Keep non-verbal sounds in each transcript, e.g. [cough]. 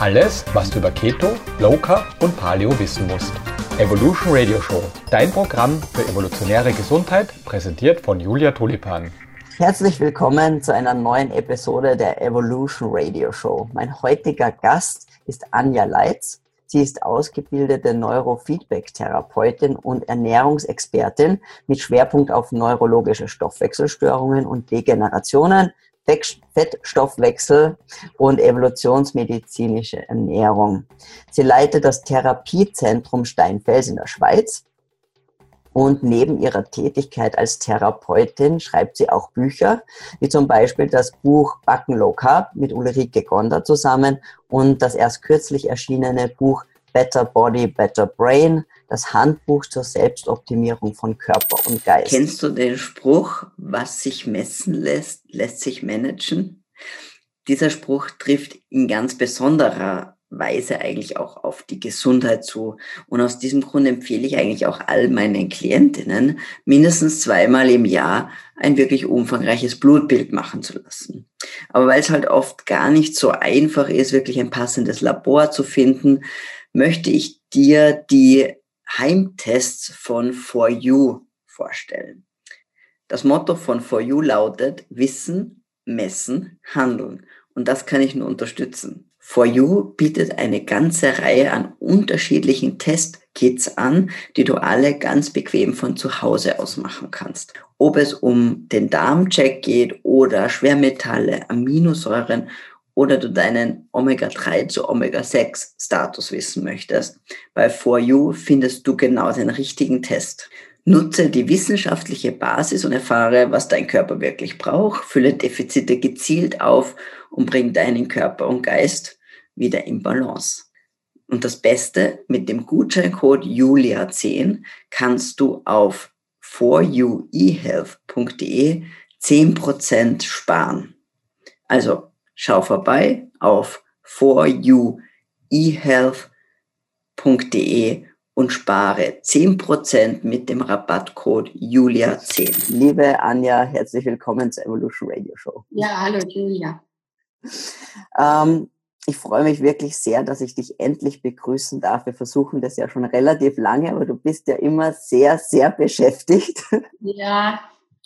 Alles, was du über Keto, Low Carb und Paleo wissen musst. Evolution Radio Show, dein Programm für evolutionäre Gesundheit, präsentiert von Julia Tulipan. Herzlich willkommen zu einer neuen Episode der Evolution Radio Show. Mein heutiger Gast ist Anja Leitz. Sie ist ausgebildete Neurofeedback-Therapeutin und Ernährungsexpertin mit Schwerpunkt auf neurologische Stoffwechselstörungen und Degenerationen, Fettstoffwechsel und evolutionsmedizinische Ernährung. Sie leitet das Therapiezentrum Steinfels in der Schweiz und neben ihrer Tätigkeit als Therapeutin schreibt sie auch Bücher, wie zum Beispiel das Buch Backen Low Carb mit Ulrike Gonder zusammen und das erst kürzlich erschienene Buch Better Body, Better Brain, das Handbuch zur Selbstoptimierung von Körper und Geist. Kennst du den Spruch, was sich messen lässt, lässt sich managen? Dieser Spruch trifft in ganz besonderer Weise eigentlich auch auf die Gesundheit zu. Und aus diesem Grund empfehle ich eigentlich auch all meinen Klientinnen, mindestens zweimal im Jahr ein wirklich umfangreiches Blutbild machen zu lassen. Aber weil es halt oft gar nicht so einfach ist, wirklich ein passendes Labor zu finden, möchte ich dir die Heimtests von For You vorstellen. Das Motto von For You lautet Wissen, Messen, Handeln. Und das kann ich nur unterstützen. For You bietet eine ganze Reihe an unterschiedlichen Testkits an, die du alle ganz bequem von zu Hause aus machen kannst. Ob es um den Darmcheck geht oder Schwermetalle, Aminosäuren oder du deinen Omega-3 zu Omega-6-Status wissen möchtest. Bei For You findest du genau den richtigen Test. Nutze die wissenschaftliche Basis und erfahre, was dein Körper wirklich braucht, fülle Defizite gezielt auf und bring deinen Körper und Geist wieder in Balance. Und das Beste, mit dem Gutscheincode Julia10 kannst du auf foruehealth.de 10% sparen. Also schau vorbei auf foruehealth.de und spare 10% mit dem Rabattcode Julia10. Liebe Anja, herzlich willkommen zur Evolution Radio Show. Ja, hallo Julia. Ähm, ich freue mich wirklich sehr, dass ich dich endlich begrüßen darf. Wir versuchen das ja schon relativ lange, aber du bist ja immer sehr, sehr beschäftigt. Ja,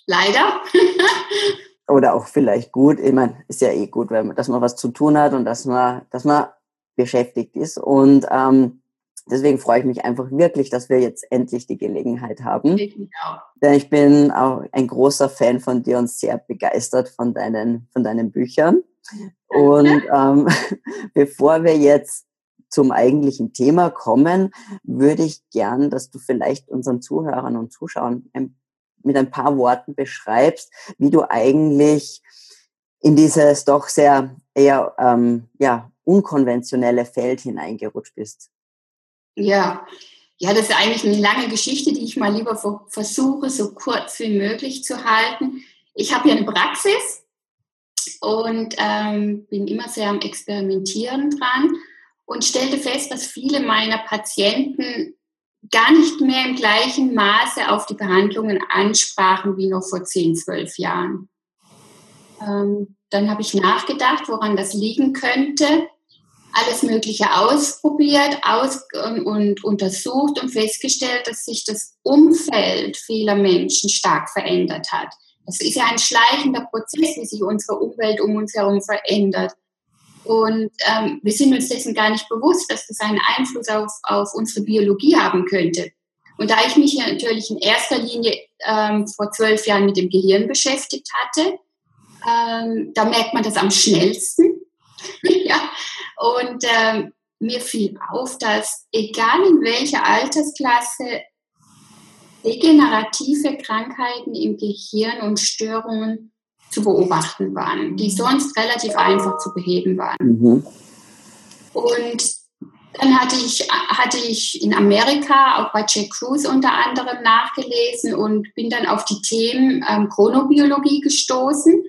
leider. [laughs] oder auch vielleicht gut. Ich meine, ist ja eh gut, weil man, dass man was zu tun hat und dass man, dass man beschäftigt ist. Und ähm, deswegen freue ich mich einfach wirklich, dass wir jetzt endlich die Gelegenheit haben. Ich auch. Denn ich bin auch ein großer Fan von dir und sehr begeistert von deinen, von deinen Büchern. Und [laughs] ähm, [laughs] bevor wir jetzt zum eigentlichen Thema kommen, würde ich gern, dass du vielleicht unseren Zuhörern und Zuschauern ein mit ein paar Worten beschreibst, wie du eigentlich in dieses doch sehr eher ähm, ja, unkonventionelle Feld hineingerutscht bist. Ja, ja, das ist eigentlich eine lange Geschichte, die ich mal lieber versuche, so kurz wie möglich zu halten. Ich habe ja eine Praxis und ähm, bin immer sehr am Experimentieren dran und stellte fest, dass viele meiner Patienten gar nicht mehr im gleichen Maße auf die Behandlungen ansprachen wie noch vor 10, 12 Jahren. Ähm, dann habe ich nachgedacht, woran das liegen könnte, alles Mögliche ausprobiert aus und, und untersucht und festgestellt, dass sich das Umfeld vieler Menschen stark verändert hat. Das ist ja ein schleichender Prozess, wie sich unsere Umwelt um uns herum verändert. Und ähm, wir sind uns dessen gar nicht bewusst, dass das einen Einfluss auf, auf unsere Biologie haben könnte. Und da ich mich natürlich in erster Linie ähm, vor zwölf Jahren mit dem Gehirn beschäftigt hatte, ähm, da merkt man das am schnellsten. [laughs] ja. Und ähm, mir fiel auf, dass egal in welcher Altersklasse degenerative Krankheiten im Gehirn und Störungen zu beobachten waren, die sonst relativ einfach zu beheben waren. Mhm. Und dann hatte ich, hatte ich in Amerika auch bei Jack Cruz unter anderem nachgelesen und bin dann auf die Themen ähm, Chronobiologie gestoßen.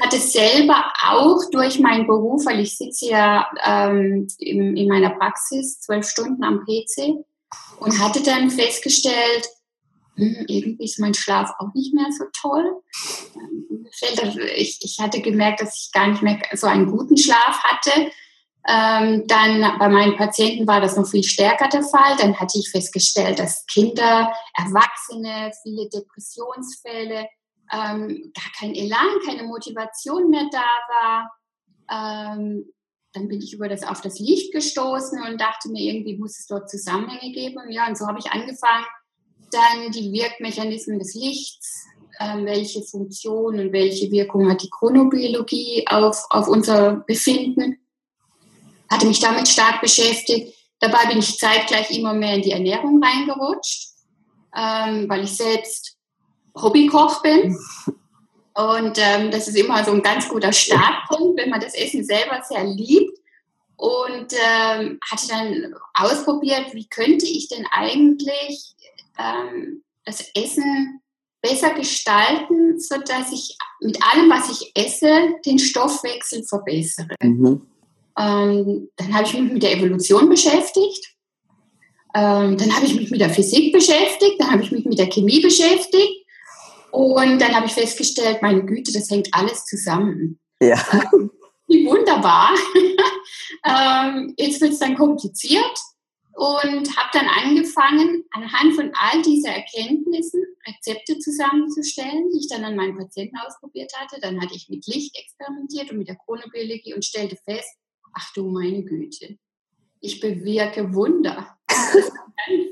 Hatte selber auch durch meinen Beruf, weil ich sitze ja ähm, in, in meiner Praxis zwölf Stunden am PC und hatte dann festgestellt, irgendwie ist mein Schlaf auch nicht mehr so toll. Ich, ich hatte gemerkt, dass ich gar nicht mehr so einen guten Schlaf hatte. Ähm, dann bei meinen Patienten war das noch viel stärker der Fall. Dann hatte ich festgestellt, dass Kinder, Erwachsene, viele Depressionsfälle, ähm, gar kein Elan, keine Motivation mehr da war. Ähm, dann bin ich über das auf das Licht gestoßen und dachte mir, irgendwie muss es dort Zusammenhänge geben. Ja, und so habe ich angefangen, dann die Wirkmechanismen des Lichts, äh, welche Funktion und welche Wirkung hat die Chronobiologie auf, auf unser Befinden, hatte mich damit stark beschäftigt. Dabei bin ich zeitgleich immer mehr in die Ernährung reingerutscht, ähm, weil ich selbst Hobbykoch bin. Und ähm, das ist immer so ein ganz guter Startpunkt, wenn man das Essen selber sehr liebt. Und ähm, hatte dann ausprobiert, wie könnte ich denn eigentlich ähm, das Essen besser gestalten, sodass ich mit allem, was ich esse, den Stoffwechsel verbessere. Mhm. Ähm, dann habe ich mich mit der Evolution beschäftigt. Ähm, dann habe ich mich mit der Physik beschäftigt. Dann habe ich mich mit der Chemie beschäftigt. Und dann habe ich festgestellt, meine Güte, das hängt alles zusammen. Ja. Ähm, wie wunderbar. [laughs] ähm, jetzt wird es dann kompliziert und habe dann angefangen, anhand von all dieser Erkenntnissen Rezepte zusammenzustellen, die ich dann an meinen Patienten ausprobiert hatte. Dann hatte ich mit Licht experimentiert und mit der Chronobiologie und stellte fest, ach du meine Güte, ich bewirke Wunder. [laughs]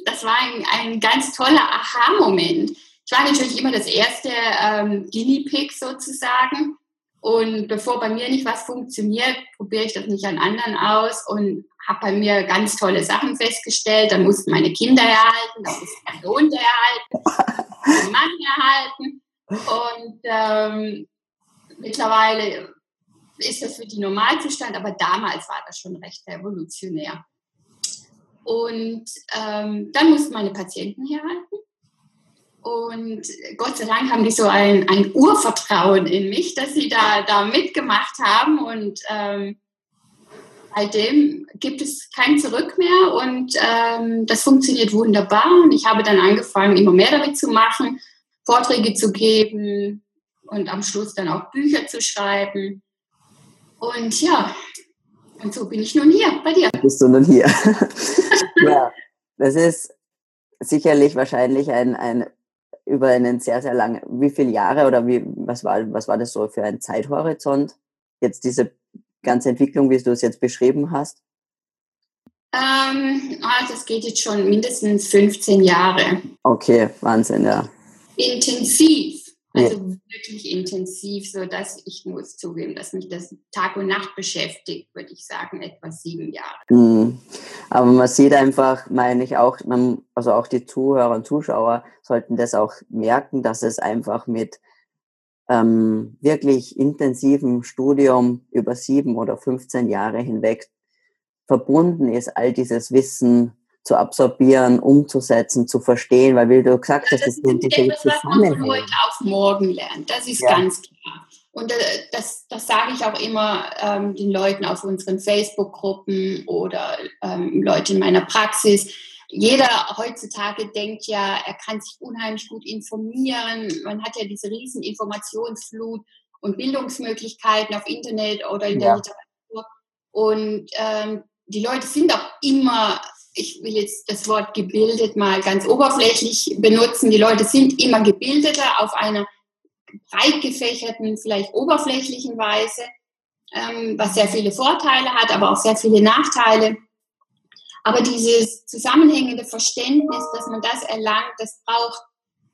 Das war ein, ein ganz toller Aha-Moment. Ich war natürlich immer das erste ähm, Guinea Pig sozusagen. Und bevor bei mir nicht was funktioniert, probiere ich das nicht an anderen aus und habe bei mir ganz tolle Sachen festgestellt. Da mussten meine Kinder erhalten, da musste mein Sohn erhalten, mein Mann erhalten. Und ähm, mittlerweile ist das für die Normalzustand, aber damals war das schon recht revolutionär. Und ähm, dann mussten meine Patienten herhalten. Und Gott sei Dank haben die so ein, ein Urvertrauen in mich, dass sie da, da mitgemacht haben. Und ähm, seitdem gibt es kein Zurück mehr. Und ähm, das funktioniert wunderbar. Und ich habe dann angefangen, immer mehr damit zu machen, Vorträge zu geben und am Schluss dann auch Bücher zu schreiben. Und ja, und so bin ich nun hier bei dir. Bist du nun hier? [laughs] ja, das ist sicherlich wahrscheinlich ein, ein über einen sehr, sehr langen, wie viele Jahre oder wie, was war, was war das so für ein Zeithorizont? Jetzt diese ganze Entwicklung, wie du es jetzt beschrieben hast? Ähm, also es geht jetzt schon mindestens 15 Jahre. Okay, Wahnsinn, ja. Intensiv. Also ja. wirklich intensiv, so dass ich muss zugeben, dass mich das Tag und Nacht beschäftigt, würde ich sagen, etwa sieben Jahre. Mhm. Aber man sieht einfach, meine ich auch, man, also auch die Zuhörer und Zuschauer sollten das auch merken, dass es einfach mit ähm, wirklich intensivem Studium über sieben oder 15 Jahre hinweg verbunden ist, all dieses Wissen zu absorbieren, umzusetzen, zu verstehen, weil wie du gesagt hast, das, das sind diese etwas, was man von heute auf morgen lernt. Das ist ja. ganz klar. Und äh, das, das sage ich auch immer ähm, den Leuten auf unseren Facebook-Gruppen oder ähm, Leute in meiner Praxis. Jeder heutzutage denkt ja, er kann sich unheimlich gut informieren. Man hat ja diese riesen Informationsflut und Bildungsmöglichkeiten auf Internet oder in der Literatur. Und ähm, die Leute sind auch immer ich will jetzt das Wort gebildet mal ganz oberflächlich benutzen. Die Leute sind immer gebildeter auf einer breit gefächerten, vielleicht oberflächlichen Weise, ähm, was sehr viele Vorteile hat, aber auch sehr viele Nachteile. Aber dieses zusammenhängende Verständnis, dass man das erlangt, das braucht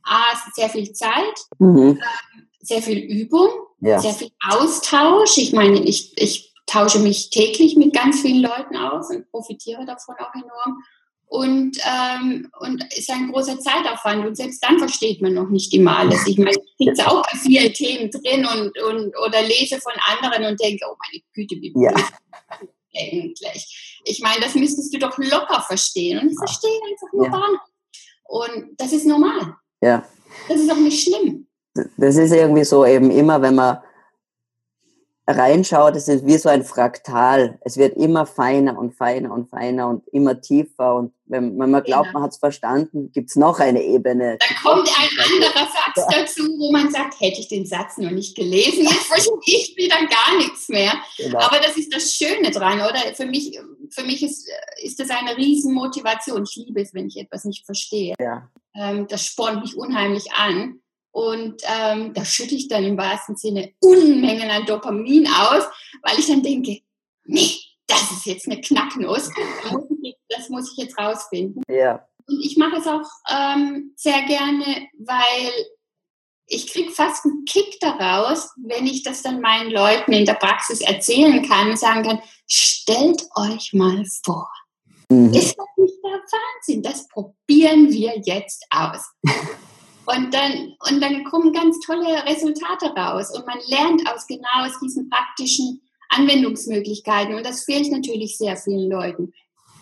A, sehr viel Zeit, mhm. Ähm, sehr viel Übung, ja. sehr viel Austausch. Ich meine, ich, ich tausche mich täglich mit ganz vielen Leuten aus und profitiere davon auch enorm. Und, ähm, und ist ein großer Zeitaufwand. Und selbst dann versteht man noch nicht immer alles. Ich meine, ich sitze auch bei vielen Themen drin und, und oder lese von anderen und denke, oh meine Güte, wie ja. eigentlich. Ich meine, das müsstest du doch locker verstehen. Und ich verstehe einfach nur ja. gar nicht. Und das ist normal. Ja. Das ist auch nicht schlimm. Das ist irgendwie so eben immer, wenn man reinschaut, es ist wie so ein Fraktal. Es wird immer feiner und feiner und feiner und immer tiefer. Und wenn, wenn man glaubt, genau. man hat es verstanden, gibt es noch eine Ebene. Da kommt ein anderer Satz dazu, wo man sagt, hätte ich den Satz noch nicht gelesen, jetzt verstehe ich wieder gar nichts mehr. Genau. Aber das ist das Schöne dran, oder? Für mich, für mich ist, ist das eine Riesenmotivation. Ich liebe es, wenn ich etwas nicht verstehe. Ja. Ähm, das spornt mich unheimlich an. Und ähm, da schütte ich dann im wahrsten Sinne Unmengen an Dopamin aus, weil ich dann denke, nee, das ist jetzt eine Knacknuss. Das muss ich jetzt rausfinden. Ja. Und ich mache es auch ähm, sehr gerne, weil ich kriege fast einen Kick daraus, wenn ich das dann meinen Leuten in der Praxis erzählen kann und sagen kann, stellt euch mal vor. Mhm. Ist das nicht der Wahnsinn? Das probieren wir jetzt aus. Und dann, und dann kommen ganz tolle Resultate raus und man lernt aus genau aus diesen praktischen Anwendungsmöglichkeiten und das fehlt natürlich sehr vielen Leuten.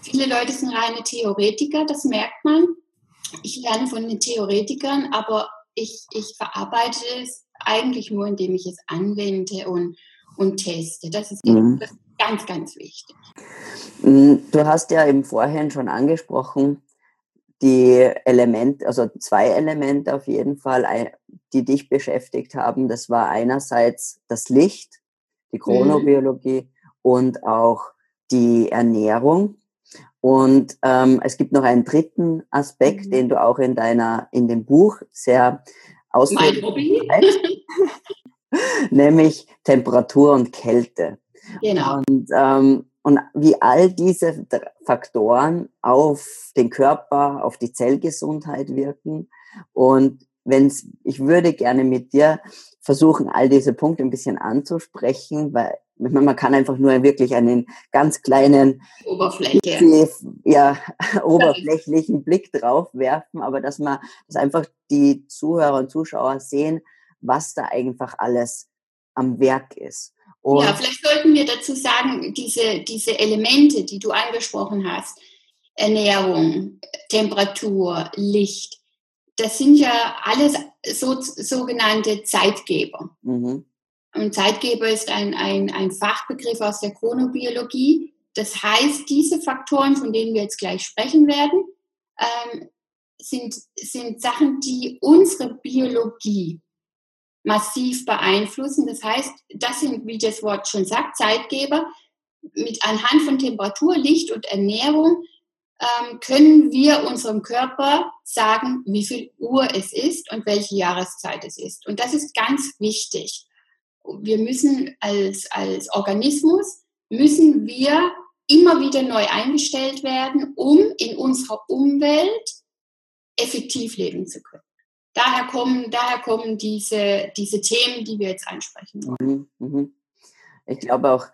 Viele Leute sind reine Theoretiker, das merkt man. Ich lerne von den Theoretikern, aber ich, ich verarbeite es eigentlich nur, indem ich es anwende und, und teste. Das ist, mhm. ganz, ganz wichtig. Mhm, du hast ja im Vorhin schon angesprochen, die Elemente, also zwei Elemente auf jeden Fall, die dich beschäftigt haben. Das war einerseits das Licht, die mhm. Chronobiologie mhm. und auch die Ernährung. Und ähm, es gibt noch einen dritten Aspekt, mhm. den du auch in deiner, in dem Buch sehr ausführlich [laughs] nämlich Temperatur und Kälte. Genau. Und ähm, und wie all diese Faktoren auf den Körper, auf die Zellgesundheit wirken. Und wenn's, ich würde gerne mit dir versuchen, all diese Punkte ein bisschen anzusprechen, weil man kann einfach nur wirklich einen ganz kleinen, Oberfläche. [laughs] ja, oberflächlichen Blick drauf werfen, aber dass man, dass einfach die Zuhörer und Zuschauer sehen, was da einfach alles am Werk ist. Und ja, vielleicht sollten wir dazu sagen, diese, diese Elemente, die du angesprochen hast, Ernährung, Temperatur, Licht, das sind ja alles so, sogenannte Zeitgeber. Mhm. Und Zeitgeber ist ein, ein, ein Fachbegriff aus der Chronobiologie. Das heißt, diese Faktoren, von denen wir jetzt gleich sprechen werden, ähm, sind, sind Sachen, die unsere Biologie massiv beeinflussen. Das heißt, das sind, wie das Wort schon sagt, Zeitgeber. Mit anhand von Temperatur, Licht und Ernährung ähm, können wir unserem Körper sagen, wie viel Uhr es ist und welche Jahreszeit es ist. Und das ist ganz wichtig. Wir müssen als, als Organismus, müssen wir immer wieder neu eingestellt werden, um in unserer Umwelt effektiv leben zu können daher kommen, daher kommen diese, diese Themen, die wir jetzt ansprechen wollen. Mhm, mhm. Ich glaube auch,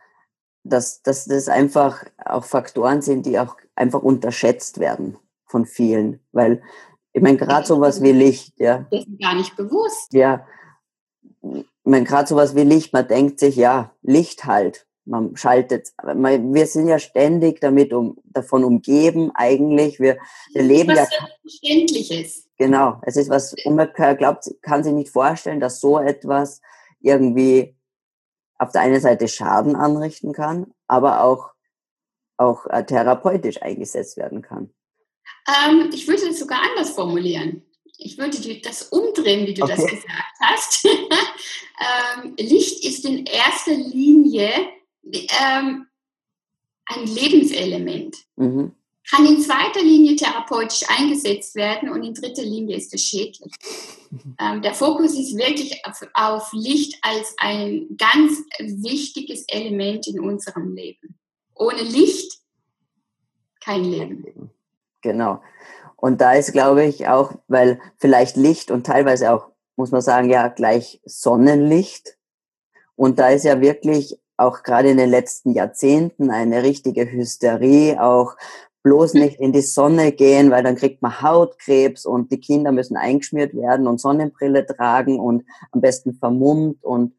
dass, dass das einfach auch Faktoren sind, die auch einfach unterschätzt werden von vielen. Weil, ich meine, gerade sowas wie Licht, ja. Das ist gar nicht bewusst. Ja. Ich meine, gerade sowas wie Licht, man denkt sich, ja, Licht halt. Man schaltet, wir sind ja ständig damit um, davon umgeben eigentlich. Wir, wir leben was ja. Selbstverständliches. Genau, es ist was, man glaubt, kann sich nicht vorstellen, dass so etwas irgendwie auf der einen Seite Schaden anrichten kann, aber auch, auch äh, therapeutisch eingesetzt werden kann. Ähm, ich würde es sogar anders formulieren. Ich würde das umdrehen, wie du okay. das gesagt hast. [laughs] ähm, Licht ist in erster Linie ähm, ein Lebenselement. Mhm kann in zweiter Linie therapeutisch eingesetzt werden und in dritter Linie ist es schädlich. Ähm, der Fokus ist wirklich auf, auf, Licht als ein ganz wichtiges Element in unserem Leben. Ohne Licht kein Leben. Genau. Und da ist, glaube ich, auch, weil vielleicht Licht und teilweise auch, muss man sagen, ja, gleich Sonnenlicht. Und da ist ja wirklich auch gerade in den letzten Jahrzehnten eine richtige Hysterie, auch bloß nicht in die Sonne gehen, weil dann kriegt man Hautkrebs und die Kinder müssen eingeschmiert werden und Sonnenbrille tragen und am besten vermummt. Und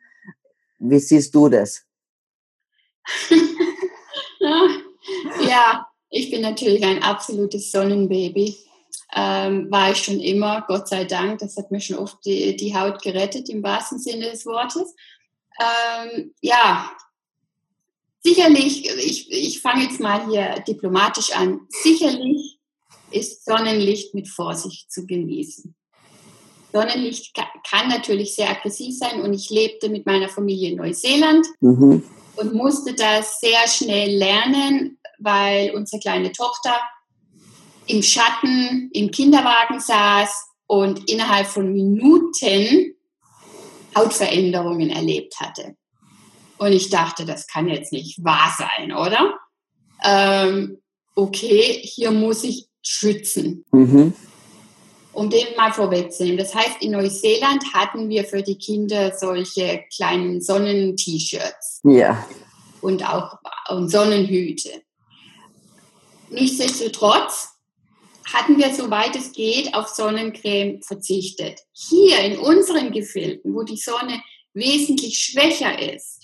wie siehst du das? [laughs] ja, ich bin natürlich ein absolutes Sonnenbaby. Ähm, war ich schon immer, Gott sei Dank. Das hat mir schon oft die, die Haut gerettet, im wahrsten Sinne des Wortes. ähm, ja, sicherlich, ich, ich fange jetzt mal hier diplomatisch an, sicherlich ist Sonnenlicht mit Vorsicht zu genießen. Sonnenlicht kann natürlich sehr aggressiv sein und ich lebte mit meiner Familie in Neuseeland mhm. und musste das sehr schnell lernen, weil unsere kleine Tochter im Schatten im Kinderwagen saß und innerhalb von Minuten Hautveränderungen erlebt hatte. Und ich dachte, das kann jetzt nicht wahr sein, oder? Ähm, okay, hier muss ich schützen. Mhm. Um den mal vorwegzunehmen. Das heißt, in Neuseeland hatten wir für die Kinder solche kleinen Sonnen-T-Shirts. Ja. Und auch und Sonnenhüte. Nichtsdestotrotz hatten wir, soweit es geht, auf Sonnencreme verzichtet. Hier in unseren Gefilden, wo die Sonne wesentlich schwächer ist,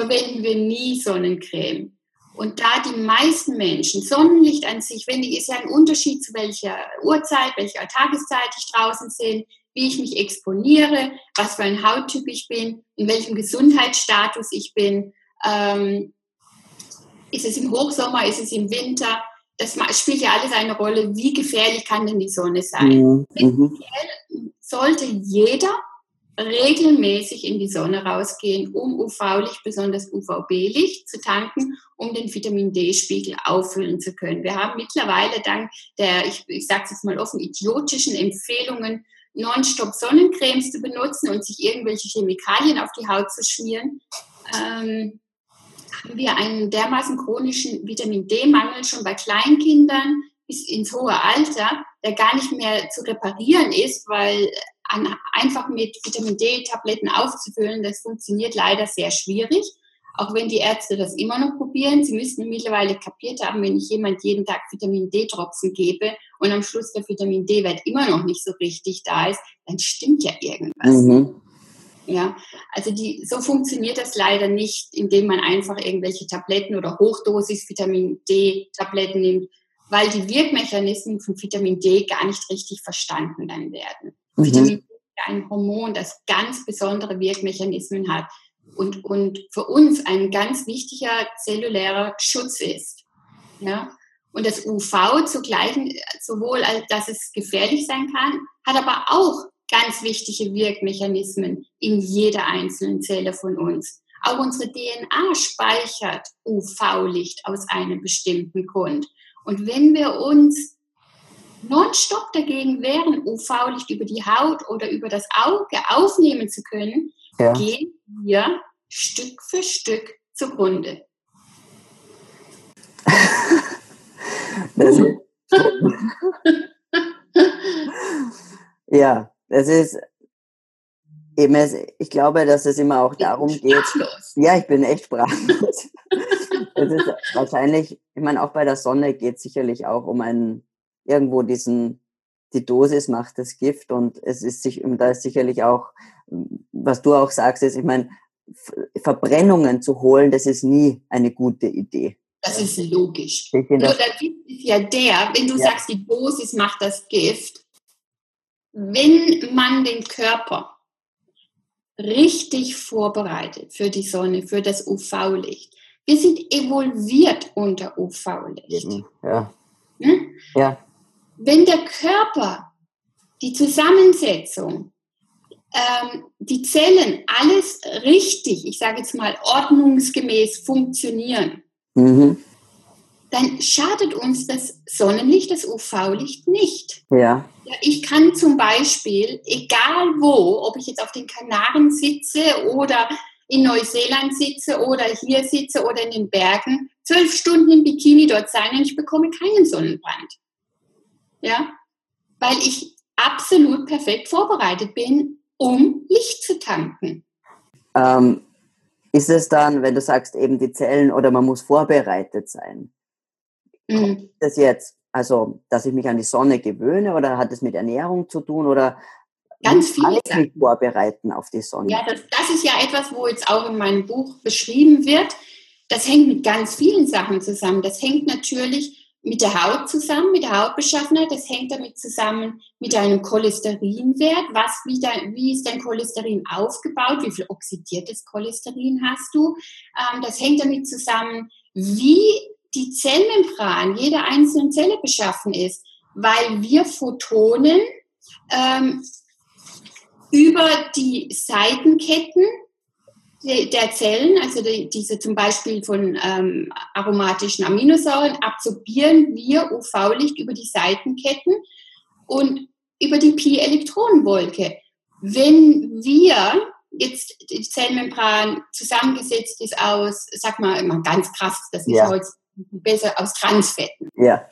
verwenden wir nie Sonnencreme. Und da die meisten Menschen Sonnenlicht an sich, wenn die ist ja ein Unterschied zu welcher Uhrzeit, welcher Tageszeit ich draußen bin, wie ich mich exponiere, was für ein Hauttyp ich bin, in welchem Gesundheitsstatus ich bin. Ähm, ist es im Hochsommer, ist es im Winter? Das spielt ja alles eine Rolle. Wie gefährlich kann denn die Sonne sein? Mhm. Sollte jeder regelmäßig in die Sonne rausgehen, um UV-Licht, besonders UVB-Licht zu tanken, um den Vitamin D-Spiegel auffüllen zu können. Wir haben mittlerweile dank der, ich, ich sage es jetzt mal offen, idiotischen Empfehlungen, nonstop Sonnencremes zu benutzen und sich irgendwelche Chemikalien auf die Haut zu schmieren, ähm, haben wir einen dermaßen chronischen Vitamin D-Mangel schon bei Kleinkindern bis ins hohe Alter, der gar nicht mehr zu reparieren ist, weil an, einfach mit Vitamin D-Tabletten aufzufüllen, das funktioniert leider sehr schwierig. Auch wenn die Ärzte das immer noch probieren. Sie müssen mittlerweile kapiert haben, wenn ich jemand jeden Tag Vitamin D-Tropfen gebe und am Schluss der Vitamin D-Wert immer noch nicht so richtig da ist, dann stimmt ja irgendwas. Mhm. Ja, also die, so funktioniert das leider nicht, indem man einfach irgendwelche Tabletten oder Hochdosis Vitamin D-Tabletten nimmt, weil die Wirkmechanismen von Vitamin D gar nicht richtig verstanden dann werden. Mhm. Vitamin D ist ein Hormon, das ganz besondere Wirkmechanismen hat und, und für uns ein ganz wichtiger zellulärer Schutz ist. Ja? Und das UV zugleich, sowohl als dass es gefährlich sein kann, hat aber auch ganz wichtige Wirkmechanismen in jeder einzelnen Zelle von uns. Auch unsere DNA speichert UV-Licht aus einem bestimmten Grund. Und wenn wir uns nonstop dagegen wehren, UV-Licht über die Haut oder über das Auge aufnehmen zu können, ja. gehen wir Stück für Stück zugrunde. [laughs] ja, das ist eben, ich glaube, dass es immer auch darum geht. Ja, ich bin echt sprachlos. [laughs] es ist wahrscheinlich, ich meine, auch bei der Sonne geht es sicherlich auch um einen, irgendwo diesen, die Dosis macht das Gift und es ist sich, da ist sicherlich auch, was du auch sagst, ist, ich meine, Verbrennungen zu holen, das ist nie eine gute Idee. Das ist logisch. Nur der Witz ist ja der, wenn du ja. sagst, die Dosis macht das Gift, wenn man den Körper richtig vorbereitet für die Sonne, für das UV-Licht. Wir sind evolviert unter UV-Licht. Ja. Hm? ja. Wenn der Körper, die Zusammensetzung, ähm, die Zellen alles richtig, ich sage jetzt mal ordnungsgemäß funktionieren, mhm dann schadet uns das Sonnenlicht, das UV-Licht nicht. Ja. ja. Ich kann zum Beispiel, egal wo, ob ich jetzt auf den Kanaren sitze oder in Neuseeland sitze oder hier sitze oder in den Bergen, zwölf Stunden im Bikini dort sein und ich bekomme keinen Sonnenbrand. Ja, weil ich absolut perfekt vorbereitet bin, um Licht zu tanken. Ähm, ist es dann, wenn du sagst, eben die Zellen oder man muss vorbereitet sein? Mhm. Das jetzt, also, dass ich mich an die Sonne gewöhne oder hat es mit Ernährung zu tun oder ganz viel mich vorbereiten auf die Sonne? Ja, das, das ist ja etwas, wo jetzt auch in meinem Buch beschrieben wird. Das hängt mit ganz vielen Sachen zusammen. Das hängt natürlich mit der Haut zusammen, mit der Hautbeschaffenheit. Das hängt damit zusammen mit deinem Cholesterinwert. Was, wie, dein, wie ist dein Cholesterin aufgebaut? Wie viel oxidiertes Cholesterin hast du? Ähm, das hängt damit zusammen, wie die Zellmembran jeder einzelnen Zelle beschaffen ist, weil wir Photonen ähm, über die Seitenketten der Zellen, also die, diese zum Beispiel von ähm, aromatischen Aminosäuren, absorbieren wir UV-Licht über die Seitenketten und über die Pi-Elektronenwolke. Wenn wir jetzt die Zellmembran zusammengesetzt ist aus, sag mal immer ganz krass, das ist ja. heute besser aus Transfetten. Ja.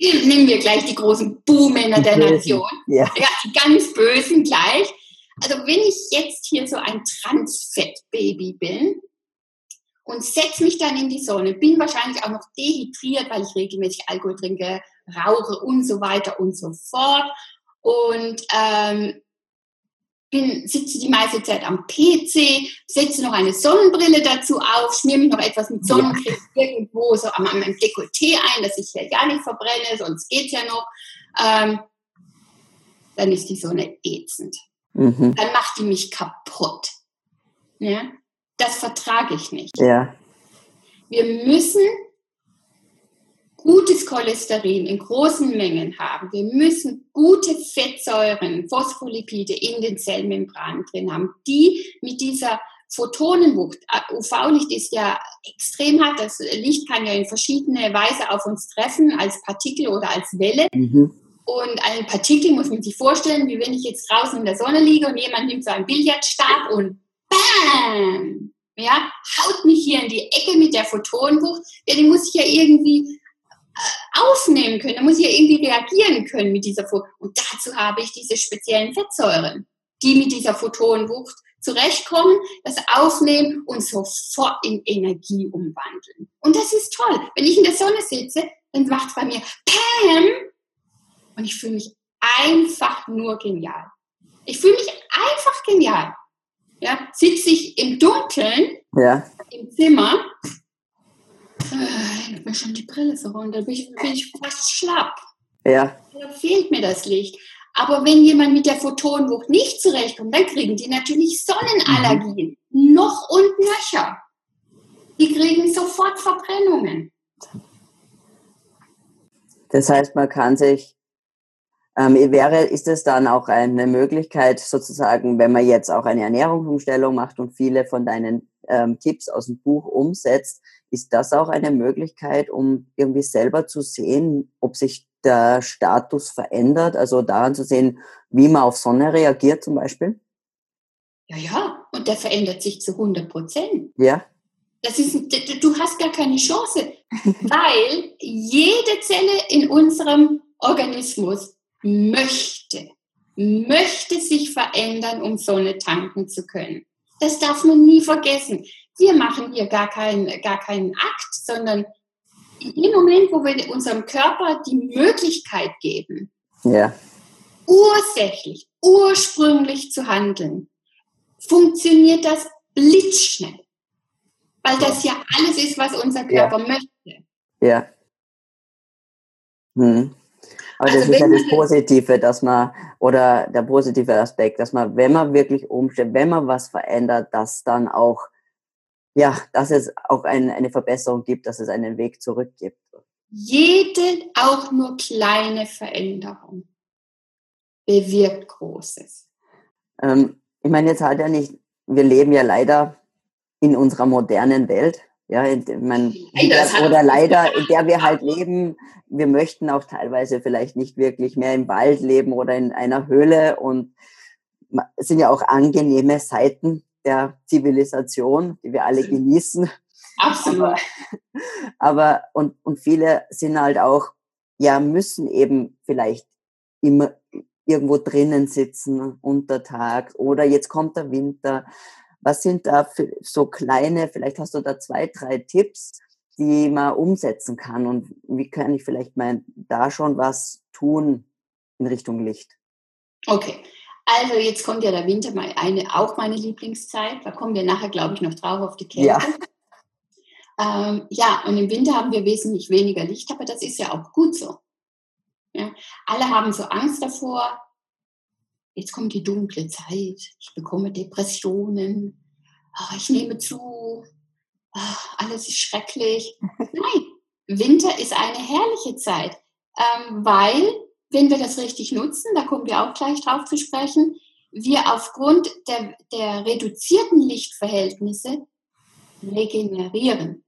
Nehmen wir gleich die großen Buhmänner der Nation. Ja. ja, die ganz Bösen gleich also wenn ich jetzt hier so ein Transfettbaby bin und setze mich dann in die Sonne, bin wahrscheinlich auch noch dehydriert, weil ich regelmäßig Alkohol trinke, rauche und so weiter und so fort und ähm, bin, sitze die meiste Zeit am PC, setze noch eine Sonnenbrille dazu auf, schmier mich noch etwas mit Sonnencreme irgendwo so am, am Dekolleté ein, dass ich hier ja nicht verbrenne, sonst geht's ja noch. Ähm, dann ist die Sonne ätzend. Mhm. Dann macht die mich kaputt. Ja? Das vertrage ich nicht. Ja. Wir müssen gutes Cholesterin in großen Mengen haben. Wir müssen gute Fettsäuren, Phospholipide in den Zellmembranen drin haben, die mit dieser Photonenwucht, äh, UV-Licht ist ja extrem hart, das Licht kann ja in verschiedene Weise auf uns treffen, als Partikel oder als Welle. Mhm. Und ein Partikel muss man sich vorstellen, wie wenn ich jetzt draußen in der Sonne liege und jemand nimmt so einen Billardstab und BAM! Ja, haut mich hier in die Ecke mit der Photonenwucht. Ja, die muss ich ja irgendwie äh, aufnehmen können, da muss ich ja irgendwie reagieren können mit dieser Photon. Und dazu habe ich diese speziellen Fettsäuren, die mit dieser Photonenwucht zurechtkommen, das aufnehmen und sofort in Energie umwandeln. Und das ist toll. Wenn ich in der Sonne sitze, dann macht bei mir Pam und ich fühle mich einfach nur genial. Ich fühle mich einfach genial. Ja, sitze ich im Dunkeln ja. im Zimmer, äh, mir schon die Brille so runter, bin ich, bin ich fast schlapp. Ja. Da fehlt mir das Licht. Aber wenn jemand mit der Photonenwucht nicht zurechtkommt, dann kriegen die natürlich Sonnenallergien. Mhm. Noch und nöcher. Die kriegen sofort Verbrennungen. Das heißt, man kann sich ähm, wäre, ist es dann auch eine Möglichkeit, sozusagen, wenn man jetzt auch eine Ernährungsumstellung macht und viele von deinen ähm, Tipps aus dem Buch umsetzt, ist das auch eine Möglichkeit, um irgendwie selber zu sehen, ob sich der Status verändert, also daran zu sehen, wie man auf Sonne reagiert zum Beispiel? Ja, ja, und der verändert sich zu 100 Prozent. Ja. Das ist, du hast gar keine Chance, weil jede Zelle in unserem Organismus möchte, möchte sich verändern, um Sonne tanken zu können. Das darf man nie vergessen. Wir machen hier gar keinen, gar keinen Akt, sondern im Moment, wo wir unserem Körper die Möglichkeit geben, ja. ursächlich, ursprünglich zu handeln, funktioniert das blitzschnell. Weil das ja alles ist, was unser Körper ja. möchte. Ja. Hm. Aber also das ist ja das Positive, dass man, oder der positive Aspekt, dass man, wenn man wirklich umstellt, wenn man was verändert, dass dann auch, ja, dass es auch ein, eine Verbesserung gibt, dass es einen Weg zurück gibt. Jede, auch nur kleine Veränderung bewirkt Großes. Ähm, ich meine, jetzt hat ja nicht, wir leben ja leider in unserer modernen Welt ja, man, leider, oder leider, in der wir halt leben, wir möchten auch teilweise vielleicht nicht wirklich mehr im Wald leben oder in einer Höhle und es sind ja auch angenehme Seiten der Zivilisation, die wir alle genießen. Absolut. Aber, [laughs] aber und, und viele sind halt auch, ja, müssen eben vielleicht immer irgendwo drinnen sitzen unter Tag oder jetzt kommt der Winter was sind da für so kleine, vielleicht hast du da zwei, drei Tipps, die man umsetzen kann und wie kann ich vielleicht mal da schon was tun in Richtung Licht? Okay. Also jetzt kommt ja der Winter mal eine, auch meine Lieblingszeit. Da kommen wir nachher, glaube ich, noch drauf auf die Kälte. Ja. Ähm, ja, und im Winter haben wir wesentlich weniger Licht, aber das ist ja auch gut so. Ja? Alle haben so Angst davor, jetzt kommt die dunkle Zeit, ich bekomme Depressionen, oh, ich nehme zu, oh, alles ist schrecklich. Nein, Winter ist eine herrliche Zeit, ähm, weil, wenn wir das richtig nutzen, da kommen wir auch gleich drauf zu sprechen, wir aufgrund der, der reduzierten Lichtverhältnisse regenerieren.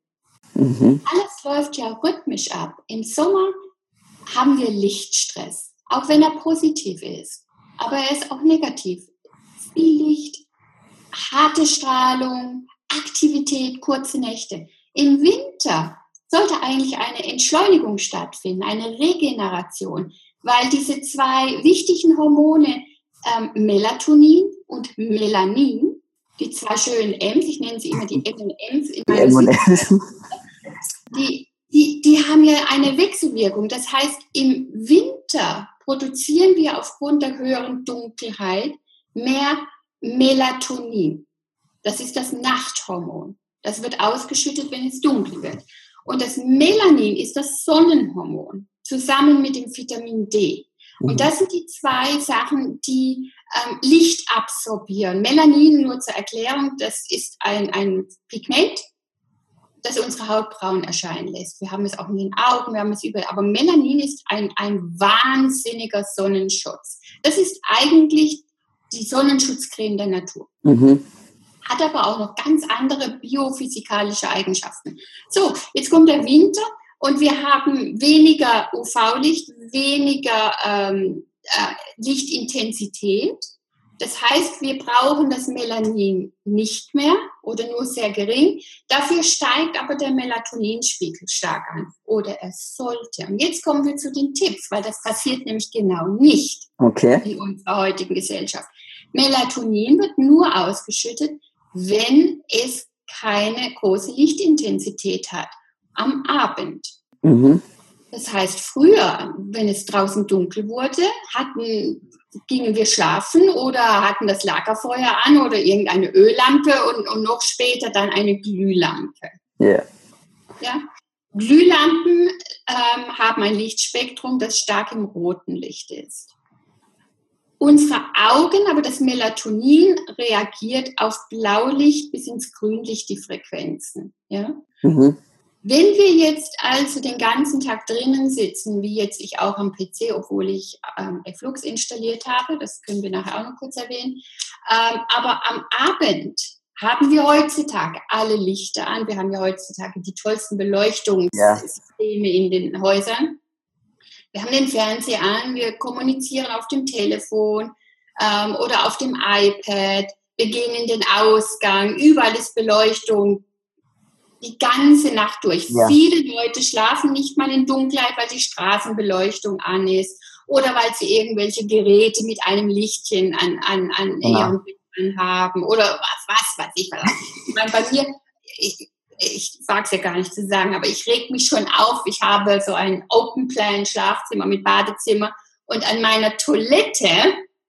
Mhm. Alles läuft ja rhythmisch ab. Im Sommer haben wir Lichtstress, auch wenn er positiv ist. Aber er ist auch negativ. Viel Licht, harte Strahlung, Aktivität, kurze Nächte. Im Winter sollte eigentlich eine Entschleunigung stattfinden, eine Regeneration, weil diese zwei wichtigen Hormone ähm, Melatonin und Melanin, die zwei schönen M's, ich nenne sie immer die M&M's in meinem die, die, die haben ja eine Wechselwirkung. Das heißt, im Winter produzieren wir aufgrund der höheren Dunkelheit mehr Melatonin. Das ist das Nachthormon. Das wird ausgeschüttet, wenn es dunkel wird. Und das Melanin ist das Sonnenhormon, zusammen mit dem Vitamin D. Und mhm. das sind die zwei Sachen, die ähm, Licht absorbieren. Melanin, nur zur Erklärung, das ist ein, ein Pigment, das unsere Haut braun erscheinen lässt. Wir haben es auch in den Augen, wir haben es überall. Aber Melanin ist ein, ein wahnsinniger Sonnenschutz. Das ist eigentlich die Sonnenschutzcreme der Natur. Mhm. Hat aber auch noch ganz andere biophysikalische Eigenschaften. So, jetzt kommt der Winter und wir haben weniger UV-Licht, weniger ähm, äh, Lichtintensität. Das heißt, wir brauchen das Melanin nicht mehr oder nur sehr gering. Dafür steigt aber der Melatoninspiegel stark an oder er sollte. Und jetzt kommen wir zu den Tipps, weil das passiert nämlich genau nicht okay. in unserer heutigen Gesellschaft. Melatonin wird nur ausgeschüttet, wenn es keine große Lichtintensität hat am Abend. Mhm. Das heißt, früher, wenn es draußen dunkel wurde, hatten, gingen wir schlafen oder hatten das Lagerfeuer an oder irgendeine Öllampe und, und noch später dann eine Glühlampe. Yeah. Ja. Glühlampen ähm, haben ein Lichtspektrum, das stark im roten Licht ist. Unsere Augen, aber das Melatonin reagiert auf Blaulicht bis ins Grünlicht, die Frequenzen. Ja? Mhm. Wenn wir jetzt also den ganzen Tag drinnen sitzen, wie jetzt ich auch am PC, obwohl ich ähm, Flux installiert habe, das können wir nachher auch noch kurz erwähnen, ähm, aber am Abend haben wir heutzutage alle Lichter an. Wir haben ja heutzutage die tollsten Beleuchtungssysteme ja. in den Häusern. Wir haben den Fernseher an, wir kommunizieren auf dem Telefon ähm, oder auf dem iPad. Wir gehen in den Ausgang, überall ist Beleuchtung, die ganze Nacht durch. Ja. Viele Leute schlafen nicht mal in Dunkelheit, weil die Straßenbeleuchtung an ist oder weil sie irgendwelche Geräte mit einem Lichtchen an, an, an ja. ihrem Bildschirm haben oder was, was weiß ich. ich meine, bei mir, ich, ich wage es ja gar nicht zu sagen, aber ich reg mich schon auf. Ich habe so ein Open Plan Schlafzimmer mit Badezimmer und an meiner Toilette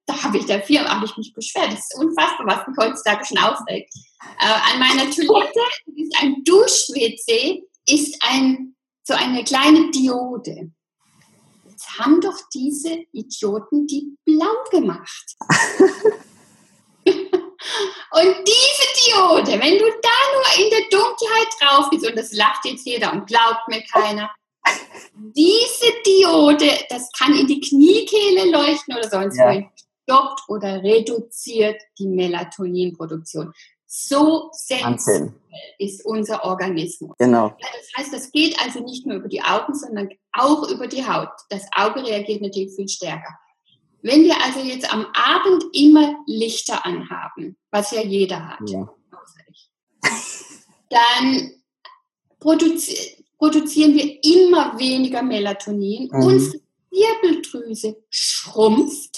da habe ich dafür, habe ich mich beschwert. Das ist unfassbar, was mich heutzutage schon aufregt. Äh, an meiner Toilette ist ein Dusch-WC, ist ein, so eine kleine Diode. Jetzt haben doch diese Idioten die blau gemacht. [laughs] und diese Diode, wenn du da nur in der Dunkelheit drauf bist, und das lacht jetzt jeder und glaubt mir keiner, [laughs] diese Diode, das kann in die Kniekehle leuchten oder sonst ja. wo stoppt oder reduziert die Melatoninproduktion. So sensibel ist unser Organismus. Genau. Das heißt, das geht also nicht nur über die Augen, sondern auch über die Haut. Das Auge reagiert natürlich viel stärker. Wenn wir also jetzt am Abend immer Lichter anhaben, was ja jeder hat, ja. dann produzi produzieren wir immer weniger Melatonin. Mhm. Unsere Wirbeldrüse schrumpft